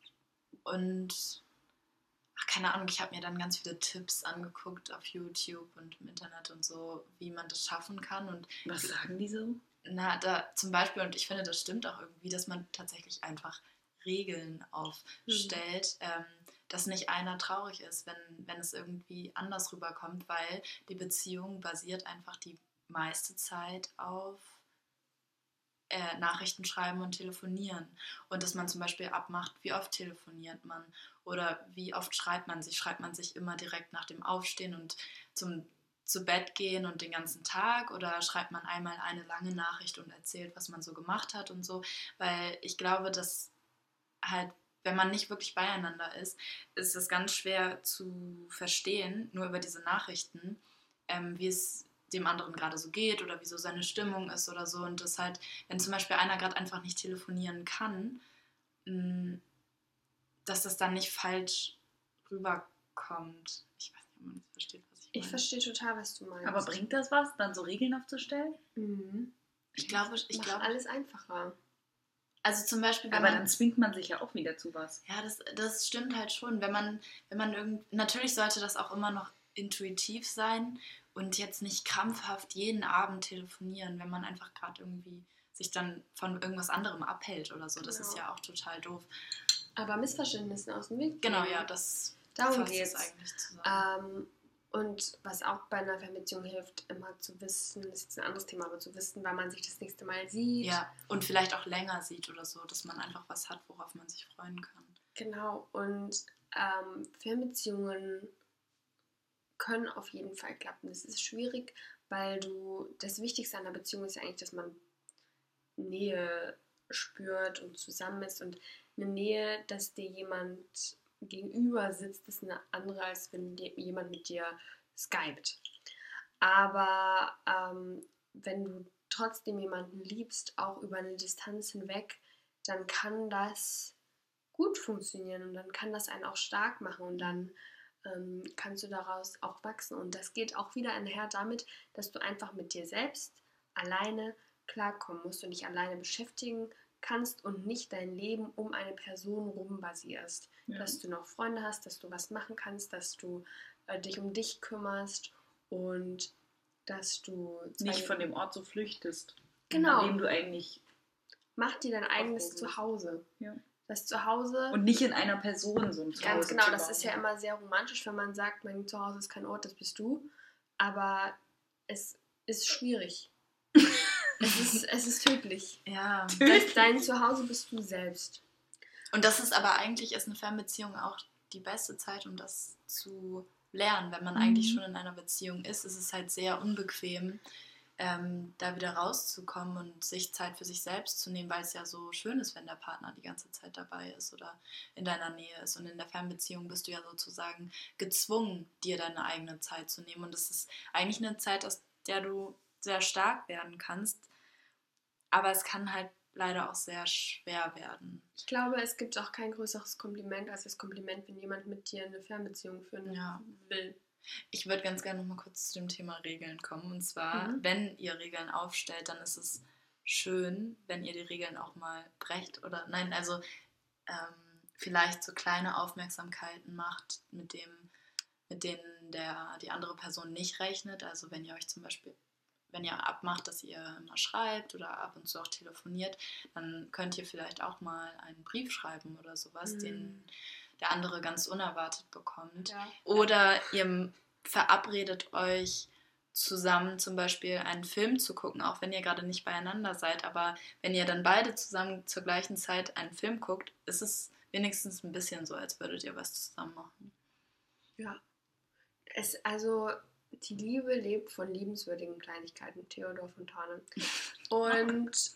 und ach, keine Ahnung, ich habe mir dann ganz viele Tipps angeguckt auf YouTube und im Internet und so, wie man das schaffen kann. Und Was sagen die so? na, da zum Beispiel, und ich finde, das stimmt auch irgendwie, dass man tatsächlich einfach Regeln aufstellt, ähm, dass nicht einer traurig ist, wenn, wenn es irgendwie anders rüberkommt, weil die Beziehung basiert einfach die meiste Zeit auf äh, Nachrichten schreiben und telefonieren. Und dass man zum Beispiel abmacht, wie oft telefoniert man oder wie oft schreibt man sich. Schreibt man sich immer direkt nach dem Aufstehen und zum zu Bett gehen und den ganzen Tag oder schreibt man einmal eine lange Nachricht und erzählt, was man so gemacht hat und so, weil ich glaube, dass halt, wenn man nicht wirklich beieinander ist, ist es ganz schwer zu verstehen, nur über diese Nachrichten, ähm, wie es dem anderen gerade so geht oder wie so seine Stimmung ist oder so. Und das halt, wenn zum Beispiel einer gerade einfach nicht telefonieren kann, mh, dass das dann nicht falsch rüberkommt. Ich weiß nicht, ob man das versteht, was ich meine. Ich verstehe total, was du meinst. Aber bringt das was, dann so Regeln aufzustellen? Mhm. Ich glaube, ich Macht glaube, alles einfacher. Also zum Beispiel, Aber man, dann zwingt man sich ja auch wieder zu was. ja, das, das stimmt halt schon. Wenn man, wenn man irgend, natürlich sollte das auch immer noch intuitiv sein und jetzt nicht krampfhaft jeden Abend telefonieren, wenn man einfach gerade irgendwie sich dann von irgendwas anderem abhält oder so. Das ist Genau. ja auch total doof. Aber Missverständnissen aus dem Weg. Genau, ja, das Darum fasst es eigentlich zusammen. Ähm, und was auch bei einer Fernbeziehung hilft, immer zu wissen, das ist jetzt ein anderes Thema, aber zu wissen, wann man sich das nächste Mal sieht. ja, und vielleicht auch länger sieht oder so, dass man einfach was hat, worauf man sich freuen kann. Genau. Und ähm, Fernbeziehungen können auf jeden Fall klappen. Das ist schwierig, weil du, das Wichtigste an einer Beziehung ist ja eigentlich, dass man Nähe spürt und zusammen ist. Und eine Nähe, dass dir jemand gegenüber sitzt, ist eine andere, als wenn jemand mit dir skypt. Aber ähm, wenn du trotzdem jemanden liebst, auch über eine Distanz hinweg, dann kann das gut funktionieren und dann kann das einen auch stark machen und dann ähm, kannst du daraus auch wachsen. Und das geht auch wieder einher damit, dass du einfach mit dir selbst alleine klarkommen musst und dich alleine beschäftigen kannst und nicht dein Leben um eine Person rum basierst. Dass du noch Freunde hast, dass du was machen kannst, dass du äh, dich um dich kümmerst und dass du Nicht von dem Ort so flüchtest. Genau. In dem du eigentlich. mach dir dein eigenes. Zuhause. Ja. Das Zuhause Und nicht in einer Person so ein Ganz Zuhause genau, zu das ist ja immer sehr romantisch, wenn man sagt, mein Zuhause ist kein Ort, das bist du. Aber es ist schwierig. es, ist, es ist tödlich. Ja. Das, dein Zuhause bist du selbst. Und das ist aber eigentlich ist eine Fernbeziehung auch die beste Zeit, um das zu lernen. Wenn man eigentlich Mhm. schon in einer Beziehung ist, ist es halt sehr unbequem, ähm, da wieder rauszukommen und sich Zeit für sich selbst zu nehmen, weil es ja so schön ist, wenn der Partner die ganze Zeit dabei ist oder in deiner Nähe ist. Und in der Fernbeziehung bist du ja sozusagen gezwungen, dir deine eigene Zeit zu nehmen. Und es ist eigentlich eine Zeit, aus der du sehr stark werden kannst. Aber es kann halt leider auch sehr schwer werden. Ich glaube, es gibt auch kein größeres Kompliment als das Kompliment, wenn jemand mit dir eine Fernbeziehung führen Ja. will. Ich würde ganz gerne noch mal kurz zu dem Thema Regeln kommen. Und zwar, Mhm. wenn ihr Regeln aufstellt, dann ist es schön, wenn ihr die Regeln auch mal brecht oder nein, also ähm, vielleicht so kleine Aufmerksamkeiten macht, mit dem, mit denen der, die andere Person nicht rechnet. Also wenn ihr euch zum Beispiel, wenn ihr abmacht, dass ihr immer schreibt oder ab und zu auch telefoniert, dann könnt ihr vielleicht auch mal einen Brief schreiben oder sowas, Mhm. den der andere ganz unerwartet bekommt. Ja. Oder ihr verabredet euch zusammen zum Beispiel einen Film zu gucken, auch wenn ihr gerade nicht beieinander seid. Aber wenn ihr dann beide zusammen zur gleichen Zeit einen Film guckt, ist es wenigstens ein bisschen so, als würdet ihr was zusammen machen. Ja. Es, also, die Liebe lebt von liebenswürdigen Kleinigkeiten, Theodor Fontane. Und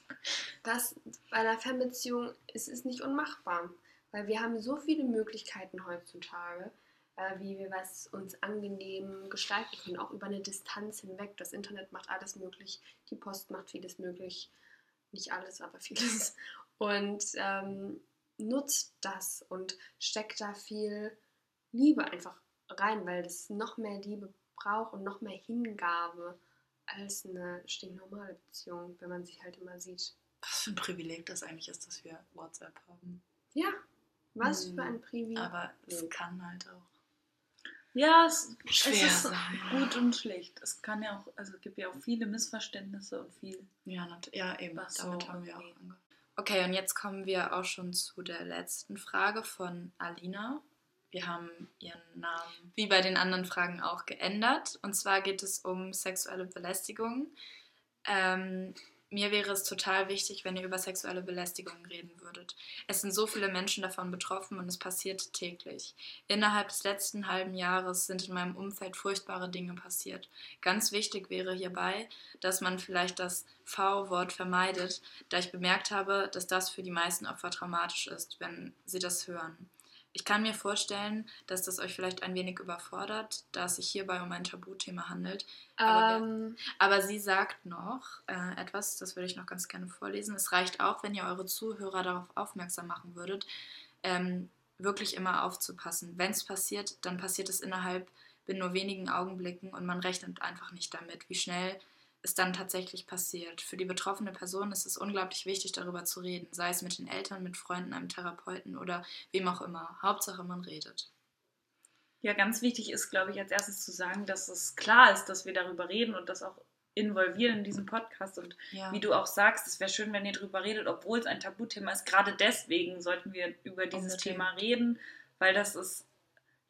das bei einer Fernbeziehung es ist nicht unmachbar, weil wir haben so viele Möglichkeiten heutzutage, äh, wie wir was uns angenehm gestalten können, auch über eine Distanz hinweg. Das Internet macht alles möglich, die Post macht vieles möglich, nicht alles, aber vieles. Und ähm, nutzt das und steckt da viel Liebe einfach rein, weil das noch mehr Liebe braucht und noch mehr Hingabe als eine stinknormale Beziehung, wenn man sich halt immer sieht. Was für ein Privileg das eigentlich ist, dass wir WhatsApp haben. Ja, was Mhm. für ein Privileg. Aber es kann halt auch Ja, es, schwer es ist sein. gut und schlecht. Es kann ja auch, also es gibt ja auch viele Missverständnisse und viel. Ja, nat- ja eben. Was Damit so haben wir auch angefangen. Okay, und jetzt kommen wir auch schon zu der letzten Frage von Alina. Wir haben ihren Namen wie bei den anderen Fragen auch geändert. Und zwar geht es um sexuelle Belästigung. Ähm, mir wäre es total wichtig, wenn ihr über sexuelle Belästigung reden würdet. Es sind so viele Menschen davon betroffen und es passiert täglich. Innerhalb des letzten halben Jahres sind in meinem Umfeld furchtbare Dinge passiert. Ganz wichtig wäre hierbei, dass man vielleicht das V-Wort vermeidet, da ich bemerkt habe, dass das für die meisten Opfer traumatisch ist, wenn sie das hören. Ich kann mir vorstellen, dass das euch vielleicht ein wenig überfordert, da es sich hierbei um ein Tabuthema handelt. Aber, Ähm, aber sie sagt noch äh, etwas, das würde ich noch ganz gerne vorlesen. Es reicht auch, wenn ihr eure Zuhörer darauf aufmerksam machen würdet, ähm, wirklich immer aufzupassen. Wenn es passiert, dann passiert es innerhalb in nur wenigen Augenblicken und man rechnet einfach nicht damit, wie schnell es dann tatsächlich passiert. Für die betroffene Person ist es unglaublich wichtig, darüber zu reden, sei es mit den Eltern, mit Freunden, einem Therapeuten oder wem auch immer. Hauptsache, man redet. Ja, ganz wichtig ist, glaube ich, als erstes zu sagen, dass es klar ist, dass wir darüber reden und das auch involvieren in diesem Podcast. Und Ja. wie du auch sagst, es wäre schön, wenn ihr darüber redet, obwohl es ein Tabuthema ist. Gerade deswegen sollten wir über dieses Unbedingt. Thema reden, weil das ist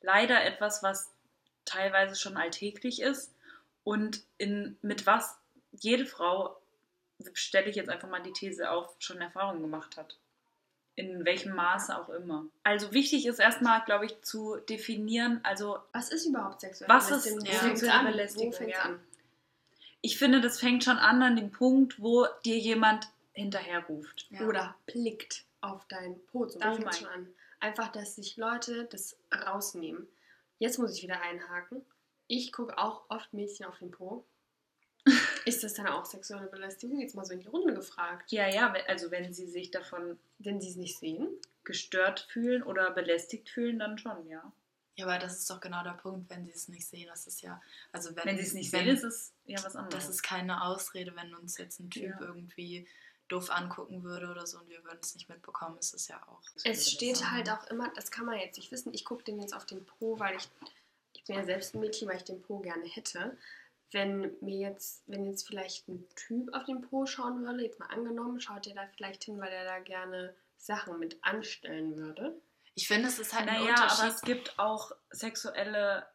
leider etwas, was teilweise schon alltäglich ist und in, mit was jede Frau, stelle ich jetzt einfach mal die These auf, schon Erfahrungen gemacht hat. In welchem Maße auch immer. Also wichtig ist erstmal, glaube ich, zu definieren, also was ist überhaupt sexuelle Was ist ja. Sexuelle an? Belästigung, Wo an? ich finde, das fängt schon an an dem Punkt, wo dir jemand hinterherruft. Ja. Oder blickt auf dein Po. So Das fängt schon an. Einfach, dass sich Leute das rausnehmen. Jetzt muss ich wieder einhaken. Ich gucke auch oft Mädchen auf den Po. Ist das dann auch sexuelle Belästigung? Jetzt mal so in die Runde gefragt. Ja, ja, also wenn sie sich davon Wenn sie es nicht sehen. gestört fühlen oder belästigt fühlen, dann schon, ja. Ja, aber das ist doch genau der Punkt, wenn sie es nicht sehen. Das ist ja, also wenn, Wenn sie es nicht wenn, sehen, ist es ja was anderes. Das ist keine Ausrede, wenn uns jetzt ein Typ Ja. irgendwie doof angucken würde oder so und wir würden es nicht mitbekommen, ist es ja auch. Es steht halt auch immer, das kann man jetzt nicht wissen. Ich gucke den jetzt auf den Po, weil ich, ich bin ja selbst ein Mädchen, weil ich den Po gerne hätte. Wenn mir jetzt, wenn jetzt vielleicht ein Typ auf den Po schauen würde, jetzt mal angenommen, schaut er da vielleicht hin, weil er da gerne Sachen mit anstellen würde. Ich finde, es ist halt ein Naja, aber Unterschied. es gibt auch sexuelle,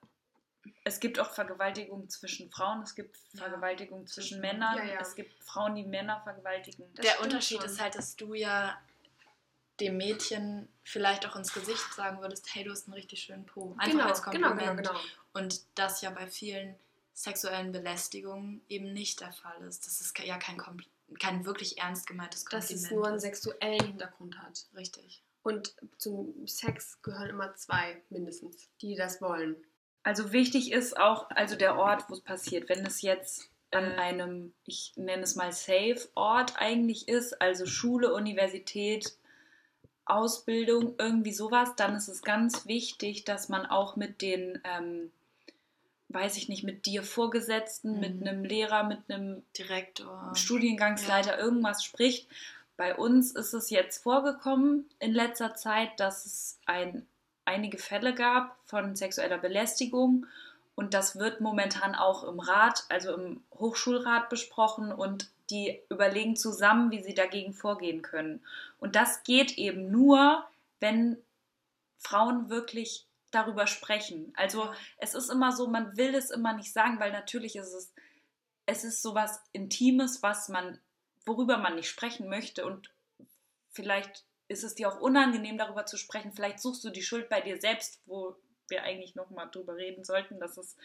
es gibt auch Vergewaltigung zwischen Frauen, es gibt Ja. Vergewaltigung zwischen Zwischen- Männern, Ja, ja. es gibt Frauen, die Männer vergewaltigen. Das der Unterschied schon. ist halt, dass du ja dem Mädchen vielleicht auch ins Gesicht sagen würdest, hey, du hast einen richtig schönen Po. Einfach genau, als genau, Kompliment. genau, genau. Und das ja bei vielen sexuellen Belästigungen eben nicht der Fall ist. Das ist ja kein, Kompl kein wirklich ernst gemeintes Dass Kompliment. es nur einen sexuellen Hintergrund hat. Richtig. Und zum Sex gehören immer zwei mindestens, die das wollen. Also wichtig ist auch, also der Ort, wo es passiert. Wenn es jetzt an einem, ich nenne es mal Safe-Ort eigentlich ist, also Schule, Universität, Ausbildung, irgendwie sowas, dann ist es ganz wichtig, dass man auch mit den, ähm, weiß ich nicht, mit dir Vorgesetzten, Mhm. mit einem Lehrer, mit einem Direktor. Studiengangsleiter irgendwas spricht. Bei uns ist es jetzt vorgekommen in letzter Zeit, dass es ein, einige Fälle gab von sexueller Belästigung und das wird momentan auch im Rat, also im Hochschulrat besprochen und die überlegen zusammen, wie sie dagegen vorgehen können. Und das geht eben nur, wenn Frauen wirklich darüber sprechen. Also es ist immer so, man will es immer nicht sagen, weil natürlich ist es, es ist sowas Intimes, was man, worüber man nicht sprechen möchte und vielleicht ist es dir auch unangenehm, darüber zu sprechen. Vielleicht suchst du die Schuld bei dir selbst, wo wir eigentlich nochmal drüber reden sollten, dass es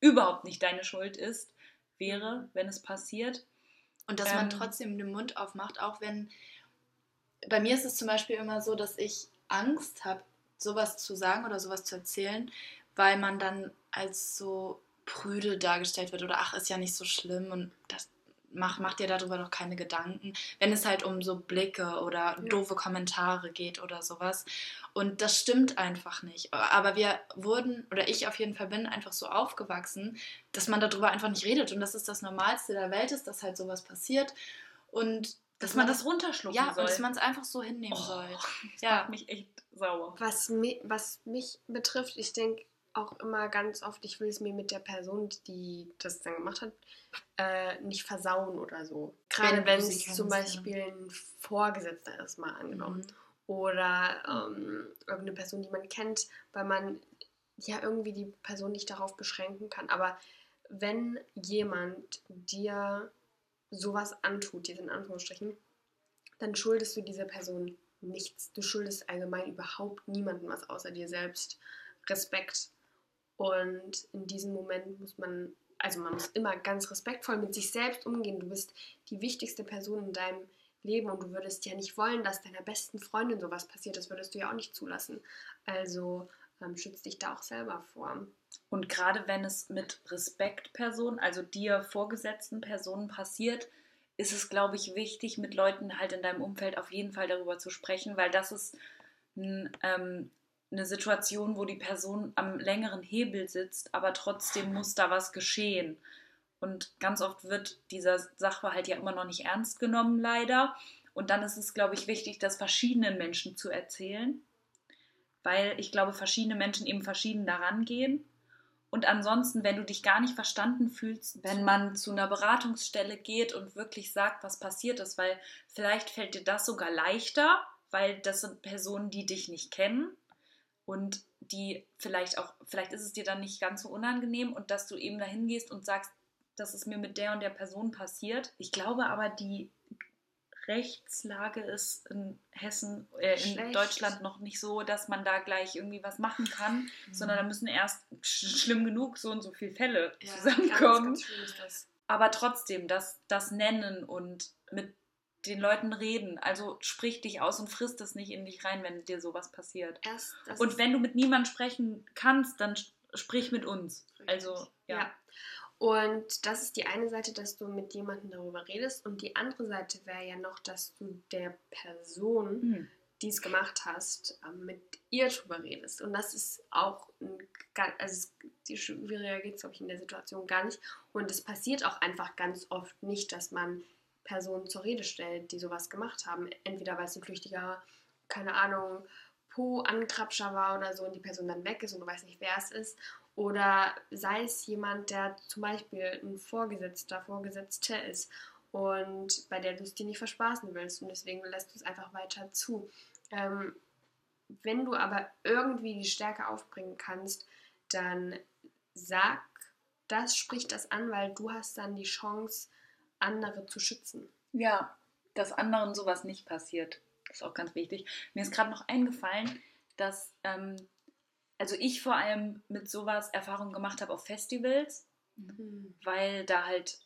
überhaupt nicht deine Schuld ist, wäre, wenn es passiert. Und dass man Ähm, trotzdem den Mund aufmacht, auch wenn. Bei mir ist es zum Beispiel immer so, dass ich Angst habe, sowas zu sagen oder sowas zu erzählen, weil man dann als so prüde dargestellt wird oder ach, ist ja nicht so schlimm und das macht, macht dir darüber doch keine Gedanken, wenn es halt um so Blicke oder doofe Kommentare geht oder sowas. Und das stimmt einfach nicht. Aber wir wurden, oder ich auf jeden Fall bin einfach so aufgewachsen, dass man darüber einfach nicht redet. Und das ist das Normalste der Welt ist, dass halt sowas passiert. Und Dass man das runterschlucken ja, soll. und dass man es einfach so hinnehmen Oh, soll. Das Ja. macht mich echt sauer. Was, mi was mich betrifft, ich denke auch immer ganz oft, ich will es mir mit der Person, die das dann gemacht hat, äh, nicht versauen oder so. Gerade Wenn es zum ja. Beispiel ein Vorgesetzter ist, mal angenommen. Mhm. Oder ähm, irgendeine Person, die man kennt, weil man ja irgendwie die Person nicht darauf beschränken kann. Aber wenn jemand dir sowas antut, jetzt in Anführungsstrichen, dann schuldest du dieser Person nichts. Du schuldest allgemein überhaupt niemandem was außer dir selbst. Respekt. Und in diesem Moment muss man, also man muss immer ganz respektvoll mit sich selbst umgehen. Du bist die wichtigste Person in deinem Leben und du würdest ja nicht wollen, dass deiner besten Freundin sowas passiert. Das würdest du ja auch nicht zulassen. Also schützt dich da auch selber vor. Und gerade wenn es mit Respektpersonen, also dir vorgesetzten Personen passiert, ist es, glaube ich, wichtig, mit Leuten halt in deinem Umfeld auf jeden Fall darüber zu sprechen, weil das ist ein, ähm, eine Situation, wo die Person am längeren Hebel sitzt, aber trotzdem muss da was geschehen. Und ganz oft wird dieser Sachverhalt ja immer noch nicht ernst genommen, leider. Und dann ist es, glaube ich, wichtig, das verschiedenen Menschen zu erzählen, weil ich glaube, verschiedene Menschen eben verschieden daran gehen. Und ansonsten, wenn du dich gar nicht verstanden fühlst, wenn man zu einer Beratungsstelle geht und wirklich sagt, was passiert ist, weil vielleicht fällt dir das sogar leichter, weil das sind Personen, die dich nicht kennen und die vielleicht auch, vielleicht ist es dir dann nicht ganz so unangenehm und dass du eben dahin gehst und sagst, das ist mir mit der und der Person passiert. Ich glaube aber, die Rechtslage ist in Hessen, äh, in Schlecht. Deutschland noch nicht so, dass man da gleich irgendwie was machen kann, sondern da müssen erst sch schlimm genug so und so viele Fälle Ja, zusammenkommen. Ganz, ganz das. Aber trotzdem, das, das Nennen und mit den Leuten reden. Also sprich dich aus und frisst es nicht in dich rein, wenn dir sowas passiert. Erst, das Und wenn du mit niemandem sprechen kannst, dann sprich mit uns. Also, ja. Ja. Und das ist die eine Seite, dass du mit jemandem darüber redest. Und die andere Seite wäre ja noch, dass du der Person, Hm. die es gemacht hast, ähm, mit ihr drüber redest. Und das ist auch, ein, ga- also die schwieriger geht es, glaube ich, in der Situation gar nicht. Und es passiert auch einfach ganz oft nicht, dass man Personen zur Rede stellt, die sowas gemacht haben. Entweder weil es ein flüchtiger, keine Ahnung, Po-Ankrapscher war oder so und die Person dann weg ist und du weißt nicht, wer es ist. Oder sei es jemand, der zum Beispiel ein Vorgesetzter, Vorgesetzte ist und bei der du es dir nicht verspaßen willst und deswegen lässt du es einfach weiter zu. Ähm, wenn du aber irgendwie die Stärke aufbringen kannst, dann sag das, sprich das an, weil du hast dann die Chance, andere zu schützen. Ja, dass anderen sowas nicht passiert. Das ist auch ganz wichtig. Mir ist gerade noch eingefallen, dass ähm, also ich vor allem mit sowas Erfahrungen gemacht habe auf Festivals, weil da halt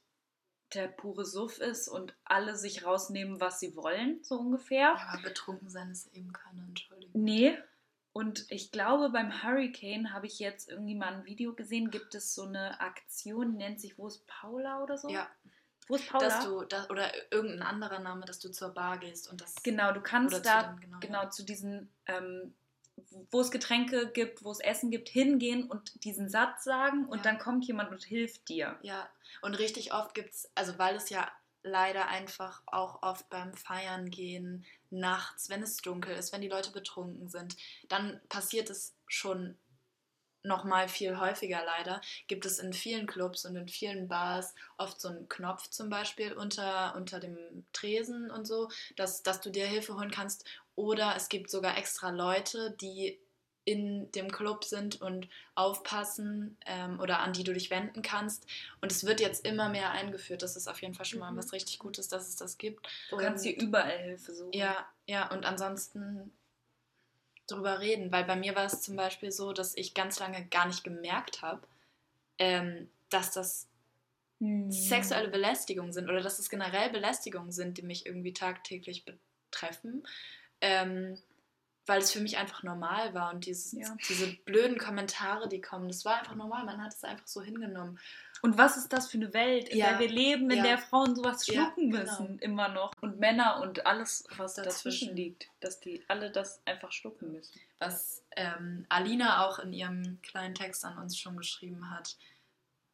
der pure Suff ist und alle sich rausnehmen, was sie wollen, so ungefähr. Ja, aber betrunken sein ist eben keine Entschuldigung. Nee. Und ich glaube, beim Hurricane habe ich jetzt irgendwie mal ein Video gesehen, gibt es so eine Aktion, die nennt sich Wo ist Paula oder so? Ja, Wo ist Paula? dass du, da, oder irgendein anderer Name, dass du zur Bar gehst und das. Genau, du kannst zu da den- genau, genau, ja. zu diesen, ähm, wo es Getränke gibt, wo es Essen gibt, hingehen und diesen Satz sagen und Ja. dann kommt jemand und hilft dir. Ja, und richtig oft gibt es, also weil es ja leider einfach auch oft beim Feiern gehen, nachts, wenn es dunkel ist, wenn die Leute betrunken sind, dann passiert es schon noch mal viel häufiger leider. Gibt es in vielen Clubs und in vielen Bars oft so einen Knopf zum Beispiel unter, unter dem Tresen und so, dass, dass du dir Hilfe holen kannst. Oder es gibt sogar extra Leute, die in dem Club sind und aufpassen ähm, oder an die du dich wenden kannst. Und es wird jetzt immer mehr eingeführt. Das ist auf jeden Fall schon mal Mhm. was richtig Gutes, dass es das gibt. Du kannst dir überall Hilfe suchen. ja, ja, und ansonsten drüber reden, weil bei mir war es zum Beispiel so, dass ich ganz lange gar nicht gemerkt habe, ähm, dass das Hm. sexuelle Belästigungen sind oder dass es generell Belästigungen sind, die mich irgendwie tagtäglich betreffen, ähm, weil es für mich einfach normal war und dieses, Ja. diese blöden Kommentare, die kommen, das war einfach normal, man hat es einfach so hingenommen. Und was ist das für eine Welt, in Ja, der wir leben, in ja. der Frauen sowas Ja, schlucken genau. müssen, immer noch. Und Männer und alles, was dazwischen, Dazwischen. liegt, dass die alle das einfach schlucken müssen. was ähm, Alina auch in ihrem kleinen Text an uns schon geschrieben hat,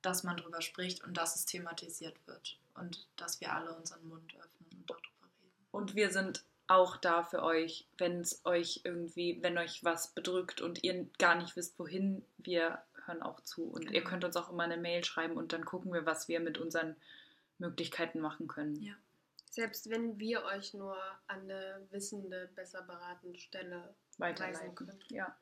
dass man drüber spricht und dass es thematisiert wird und dass wir alle unseren Mund öffnen und darüber reden. Und wir sind auch da für euch, wenn es euch irgendwie, wenn euch was bedrückt und ihr gar nicht wisst, wohin, wir hören auch zu. Und ihr Genau. könnt uns auch immer eine Mail schreiben und dann gucken wir, was wir mit unseren Möglichkeiten machen können. Ja. Selbst wenn wir euch nur an eine wissende, besser beratende Stelle Weiterleiten. können. Ja.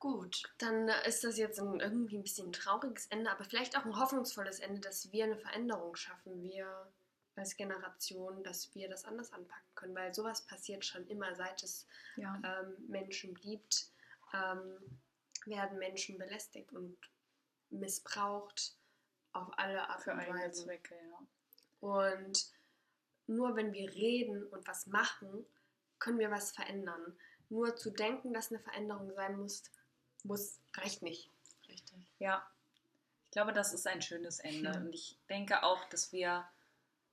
Gut. Dann ist das jetzt ein, irgendwie ein bisschen ein trauriges Ende, aber vielleicht auch ein hoffnungsvolles Ende, dass wir eine Veränderung schaffen, wir als Generation, dass wir das anders anpacken können, weil sowas passiert schon immer, seit es Ja. ähm, Menschen gibt, ähm, werden Menschen belästigt und missbraucht auf alle Art Für und Weise. Zwecke, ja. Und nur wenn wir reden und was machen, können wir was verändern. Nur zu denken, dass eine Veränderung sein muss, muss reicht nicht. Richtig. Ja, ich glaube, das ist ein schönes Ende. Hm. Und ich denke auch, dass wir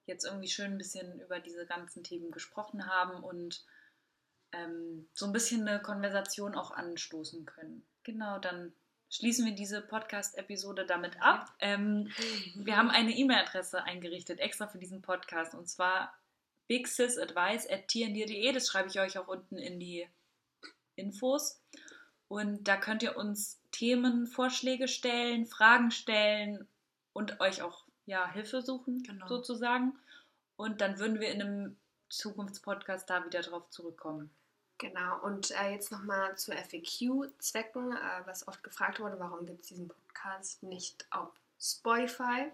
jetzt irgendwie schön ein bisschen über diese ganzen Themen gesprochen haben und ähm, so ein bisschen eine Konversation auch anstoßen können. Genau, dann schließen wir diese Podcast-Episode damit ab. Ähm, wir haben eine E-Mail-Adresse eingerichtet, extra für diesen Podcast, und zwar bigsisadvice.tndir.de. Das schreibe ich euch auch unten in die Infos. Und da könnt ihr uns Themenvorschläge stellen, Fragen stellen und euch auch ja, Hilfe suchen, Genau. sozusagen. Und dann würden wir in einem Zukunftspodcast da wieder drauf zurückkommen. Genau, und äh, jetzt nochmal zu FAQ-Zwecken, äh, was oft gefragt wurde, warum gibt es diesen Podcast nicht auf Spotify?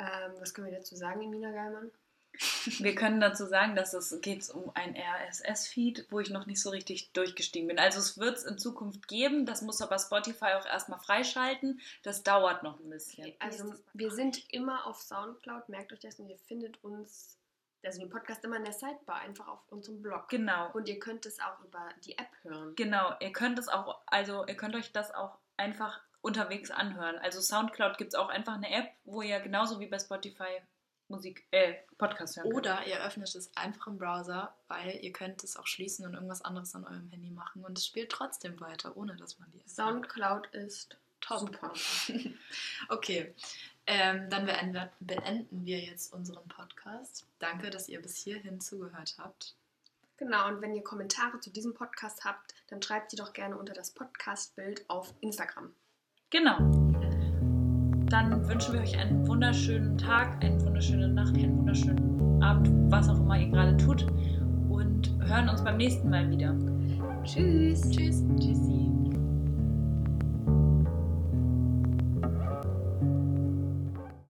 Ähm, was können wir dazu sagen, Emina Geilmann? Wir können dazu sagen, dass es geht um ein RSS-Feed, wo ich noch nicht so richtig durchgestiegen bin. Also es wird es in Zukunft geben, das muss aber Spotify auch erstmal freischalten. Das dauert noch ein bisschen. Also wir sind immer auf Soundcloud, merkt euch das und ihr findet uns, also den Podcast immer in der Sidebar, einfach auf unserem Blog. Genau. Und ihr könnt es auch über die App hören. Genau, ihr könnt es auch, also ihr könnt euch das auch einfach unterwegs anhören. Also Soundcloud gibt es auch einfach eine App, wo ihr genauso wie bei Spotify Musik, äh, Podcast hören könnt. Oder ihr öffnet es einfach im Browser, weil ihr könnt es auch schließen und irgendwas anderes an eurem Handy machen und es spielt trotzdem weiter, ohne dass man die App hat. Soundcloud ist Top. super. Okay, ähm, dann beenden, beenden wir jetzt unseren Podcast. Danke, dass ihr bis hierhin zugehört habt. Genau, und wenn ihr Kommentare zu diesem Podcast habt, dann schreibt sie doch gerne unter das Podcast-Bild auf Instagram. Genau. Dann wünschen wir euch einen wunderschönen Tag, eine wunderschöne Nacht, einen wunderschönen Abend, was auch immer ihr gerade tut. Und hören uns beim nächsten Mal wieder. Tschüss! Tschüss. Tschüssi.